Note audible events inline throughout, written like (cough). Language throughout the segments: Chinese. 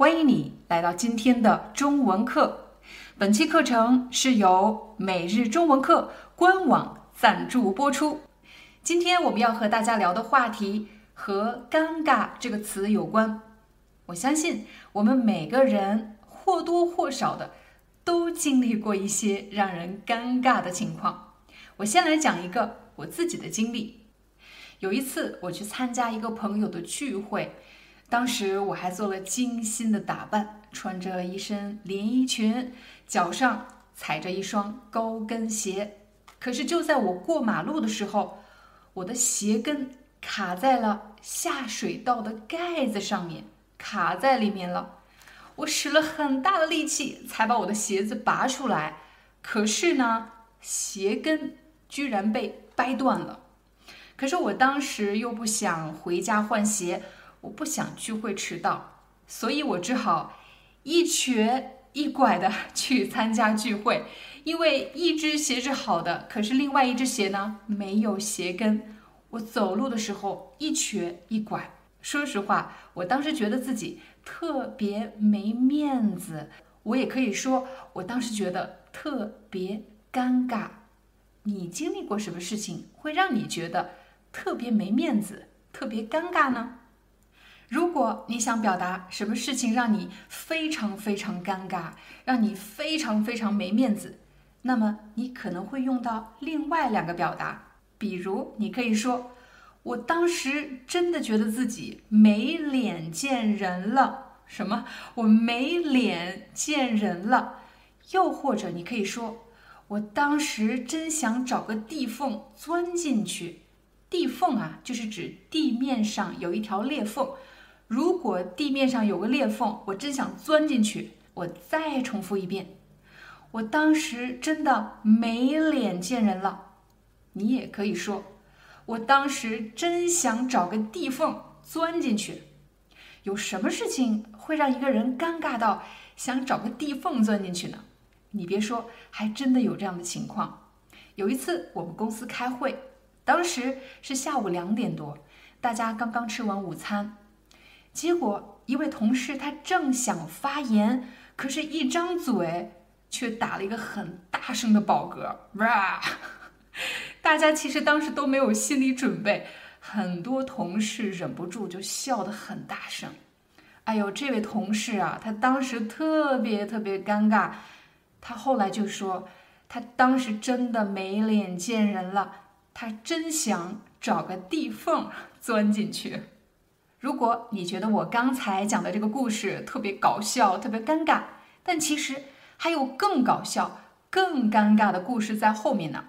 欢迎你来到今天的中文课。本期课程是由每日中文课官网赞助播出。今天我们要和大家聊的话题和“尴尬”这个词有关。我相信我们每个人或多或少的都经历过一些让人尴尬的情况。我先来讲一个我自己的经历。有一次我去参加一个朋友的聚会。当时我还做了精心的打扮，穿着一身连衣裙，脚上踩着一双高跟鞋。可是就在我过马路的时候，我的鞋跟卡在了下水道的盖子上面，卡在里面了。我使了很大的力气才把我的鞋子拔出来，可是呢，鞋跟居然被掰断了。可是我当时又不想回家换鞋。我不想聚会迟到，所以我只好一瘸一拐的 (laughs) 去参加聚会。因为一只鞋是好的，可是另外一只鞋呢没有鞋跟，我走路的时候一瘸一拐。说实话，我当时觉得自己特别没面子，我也可以说，我当时觉得特别尴尬。你经历过什么事情会让你觉得特别没面子、特别尴尬呢？如果你想表达什么事情让你非常非常尴尬，让你非常非常没面子，那么你可能会用到另外两个表达。比如，你可以说：“我当时真的觉得自己没脸见人了。”什么？我没脸见人了。又或者，你可以说：“我当时真想找个地缝钻进去。”地缝啊，就是指地面上有一条裂缝。如果地面上有个裂缝，我真想钻进去。我再重复一遍，我当时真的没脸见人了。你也可以说，我当时真想找个地缝钻进去。有什么事情会让一个人尴尬到想找个地缝钻进去呢？你别说，还真的有这样的情况。有一次我们公司开会，当时是下午两点多，大家刚刚吃完午餐。结果，一位同事他正想发言，可是，一张嘴却打了一个很大声的饱嗝，哇！(laughs) 大家其实当时都没有心理准备，很多同事忍不住就笑得很大声。哎呦，这位同事啊，他当时特别特别尴尬，他后来就说，他当时真的没脸见人了，他真想找个地缝钻进去。如果你觉得我刚才讲的这个故事特别搞笑、特别尴尬，但其实还有更搞笑、更尴尬的故事在后面呢。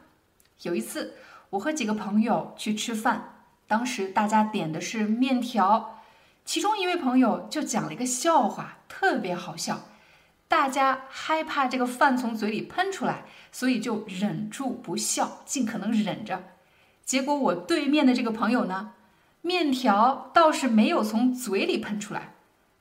有一次，我和几个朋友去吃饭，当时大家点的是面条，其中一位朋友就讲了一个笑话，特别好笑。大家害怕这个饭从嘴里喷出来，所以就忍住不笑，尽可能忍着。结果我对面的这个朋友呢？面条倒是没有从嘴里喷出来，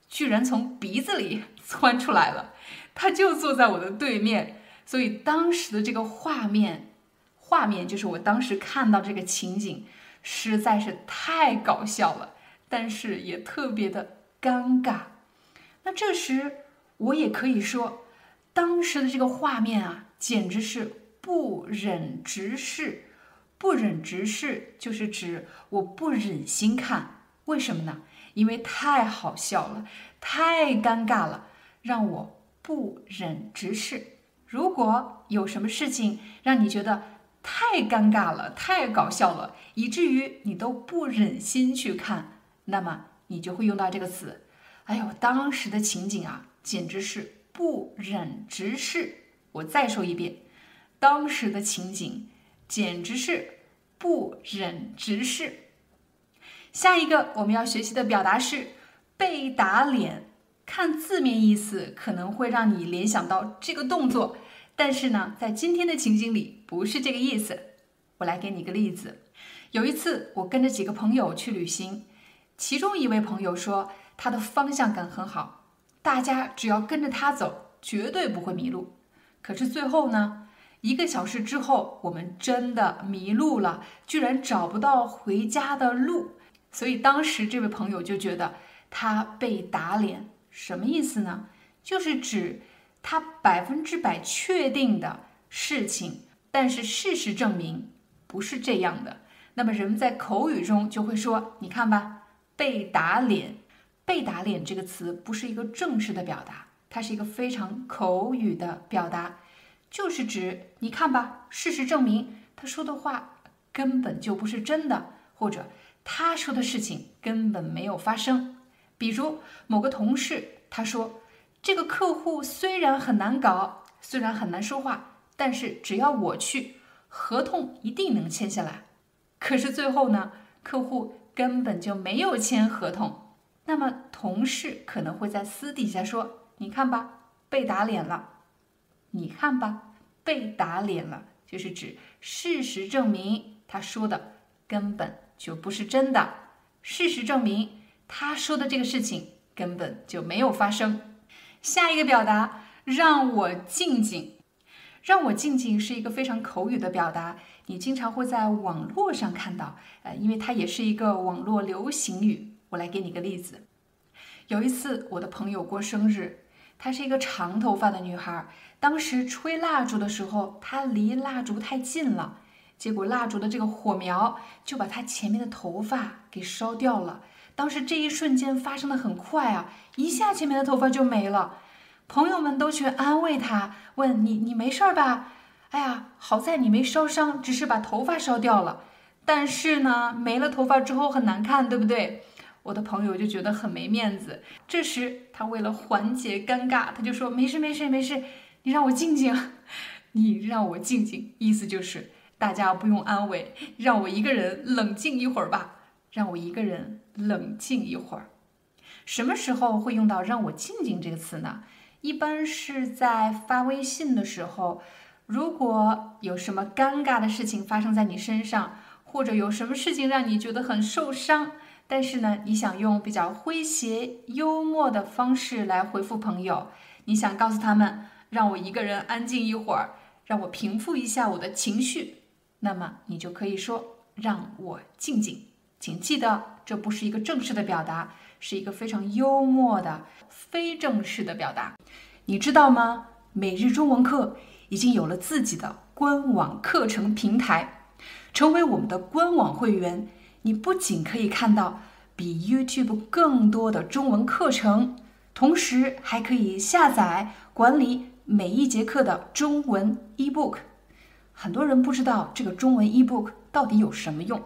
居然从鼻子里 (laughs) 窜出来了。他就坐在我的对面，所以当时的这个画面，画面就是我当时看到这个情景，实在是太搞笑了，但是也特别的尴尬。那这时我也可以说，当时的这个画面啊，简直是不忍直视。不忍直视，就是指我不忍心看。为什么呢？因为太好笑了，太尴尬了，让我不忍直视。如果有什么事情让你觉得太尴尬了、太搞笑了，以至于你都不忍心去看，那么你就会用到这个词。哎呦，当时的情景啊，简直是不忍直视。我再说一遍，当时的情景。简直是不忍直视。下一个我们要学习的表达是被打脸看字面意思可能会让你联想到这个动作，但是呢，在今天的情景里不是这个意思。我来给你个例子。有一次，我跟着几个朋友去旅行，其中一位朋友说他的方向感很好，大家只要跟着他走，绝对不会迷路。可是最后呢，一个小时之后，我们真的迷路了，居然找不到回家的路。所以当时这位朋友就觉得他被打脸，什么意思呢？就是指他百分之百确定的事情，但是事实证明。不是这样的。那么人们在口语中就会说：“你看吧，被打脸。”“被打脸”这个词不是一个正式的表达，它是一个非常口语的表达，就是指你看吧，事实证明他说的话根本就不是真的，或者他说的事情根本没有发生。比如某个同事他说：“这个客户虽然很难搞，虽然很难说话，但是只要我去。”合同一定能签下来，可是最后呢，客户根本就没有签合同。那么同事可能会在私底下说：“你看吧，被打脸了。”你看吧，被打脸了，就是指事实证明他说的根本就不是真的。事实证明他说的这个事情根本就没有发生。下一个表达，让我静静。让我静静是一个非常口语的表达，你经常会在网络上看到，呃，因为它也是一个网络流行语。我来给你个例子。有一次，我的朋友过生日，她是一个长头发的女孩。当时吹蜡烛的时候，她离蜡烛太近了，结果蜡烛的这个火苗就把她前面的头发给烧掉了。当时这一瞬间发生的很快啊，一下前面的头发就没了。朋友们都去安慰他，问你你没事儿吧？哎呀，好在你没烧伤，只是把头发烧掉了。但是呢，没了头发之后很难看，对不对？我的朋友就觉得很没面子。这时他为了缓解尴尬，他就说：“没事没事没事，你让我静静，(laughs) 你让我静静。”意思就是大家不用安慰，让我一个人冷静一会儿吧，让我一个人冷静一会儿。什么时候会用到“让我静静”这个词呢？一般是在发微信的时候，如果有什么尴尬的事情发生在你身上，或者有什么事情让你觉得很受伤，但是呢，你想用比较诙谐幽默的方式来回复朋友，你想告诉他们，让我一个人安静一会儿，让我平复一下我的情绪，那么你就可以说让我静静。请记得，这不是一个正式的表达。是一个非常幽默的非正式的表达，你知道吗？每日中文课已经有了自己的官网课程平台，成为我们的官网会员，你不仅可以看到比 YouTube 更多的中文课程，同时还可以下载管理每一节课的中文 eBook。很多人不知道这个中文 eBook 到底有什么用，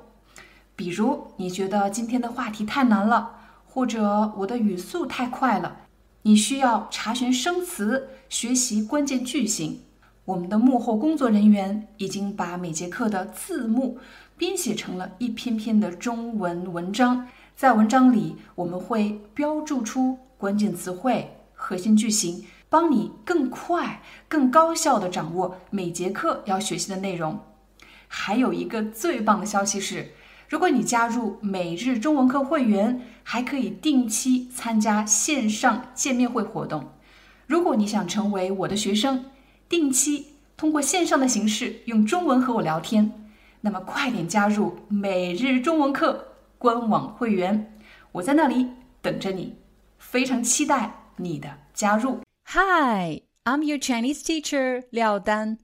比如你觉得今天的话题太难了。或者我的语速太快了，你需要查询生词、学习关键句型。我们的幕后工作人员已经把每节课的字幕编写成了一篇篇的中文文章，在文章里我们会标注出关键词汇、核心句型，帮你更快、更高效地掌握每节课要学习的内容。还有一个最棒的消息是。如果你加入每日中文课会员，还可以定期参加线上见面会活动。如果你想成为我的学生，定期通过线上的形式用中文和我聊天，那么快点加入每日中文课官网会员，我在那里等着你，非常期待你的加入。Hi, I'm your Chinese teacher Liao Dan.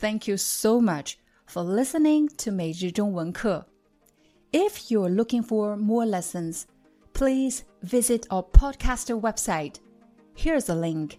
Thank you so much for listening to 每日中文课。If you're looking for more lessons, please visit our podcaster website. Here's a link